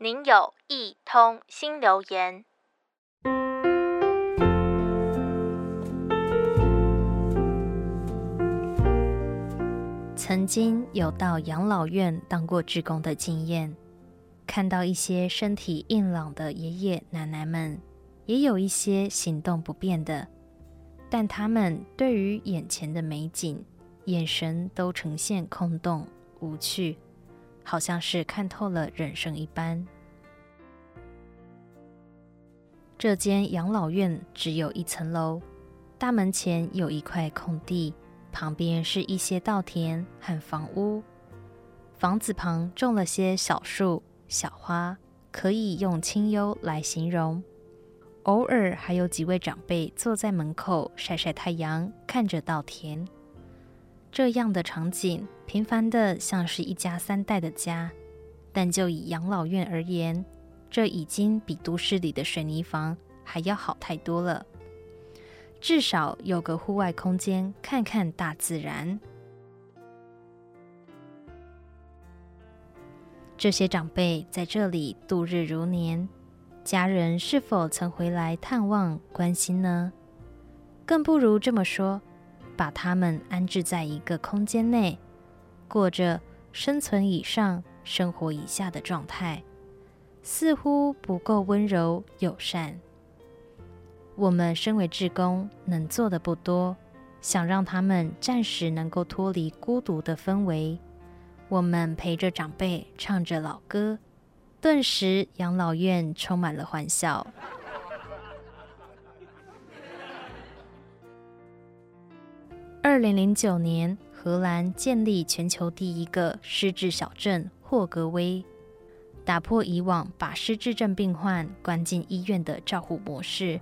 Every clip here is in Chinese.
您有一通新留言。曾经有到养老院当过志工的经验，看到一些身体硬朗的爷爷奶奶们，也有一些行动不便的，但他们对于眼前的美景，眼神都呈现空洞无趣。好像是看透了人生一般。这间养老院只有一层楼，大门前有一块空地，旁边是一些稻田和房屋。房子旁种了些小树、小花，可以用清幽来形容。偶尔还有几位长辈坐在门口晒晒太阳，看着稻田。这样的场景，平凡的像是一家三代的家，但就以养老院而言，这已经比都市里的水泥房还要好太多了。至少有个户外空间，看看大自然。这些长辈在这里度日如年，家人是否曾回来探望关心呢？更不如这么说。把他们安置在一个空间内，过着生存以上、生活以下的状态，似乎不够温柔友善。我们身为志工，能做的不多，想让他们暂时能够脱离孤独的氛围。我们陪着长辈唱着老歌，顿时养老院充满了欢笑。二零零九年，荷兰建立全球第一个失智小镇霍格威，打破以往把失智症病患关进医院的照护模式。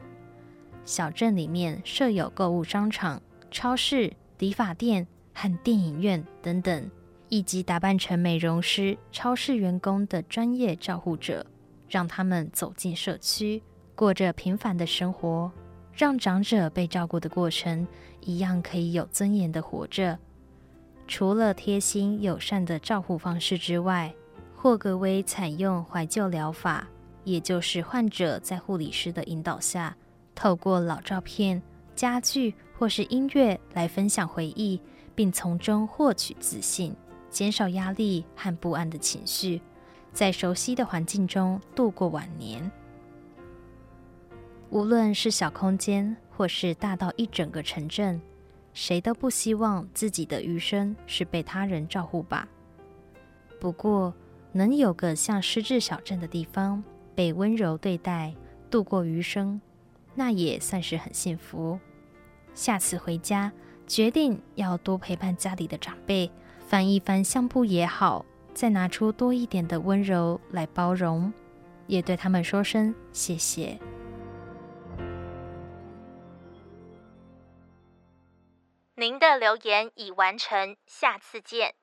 小镇里面设有购物商场、超市、理发店和电影院等等，以及打扮成美容师、超市员工的专业照护者，让他们走进社区，过着平凡的生活。让长者被照顾的过程一样可以有尊严的活着。除了贴心友善的照护方式之外，霍格威采用怀旧疗法，也就是患者在护理师的引导下，透过老照片、家具或是音乐来分享回忆，并从中获取自信，减少压力和不安的情绪，在熟悉的环境中度过晚年。无论是小空间，或是大到一整个城镇，谁都不希望自己的余生是被他人照顾吧。不过，能有个像失智小镇的地方，被温柔对待，度过余生，那也算是很幸福。下次回家，决定要多陪伴家里的长辈，翻一翻相簿也好，再拿出多一点的温柔来包容，也对他们说声谢谢。您的留言已完成，下次见。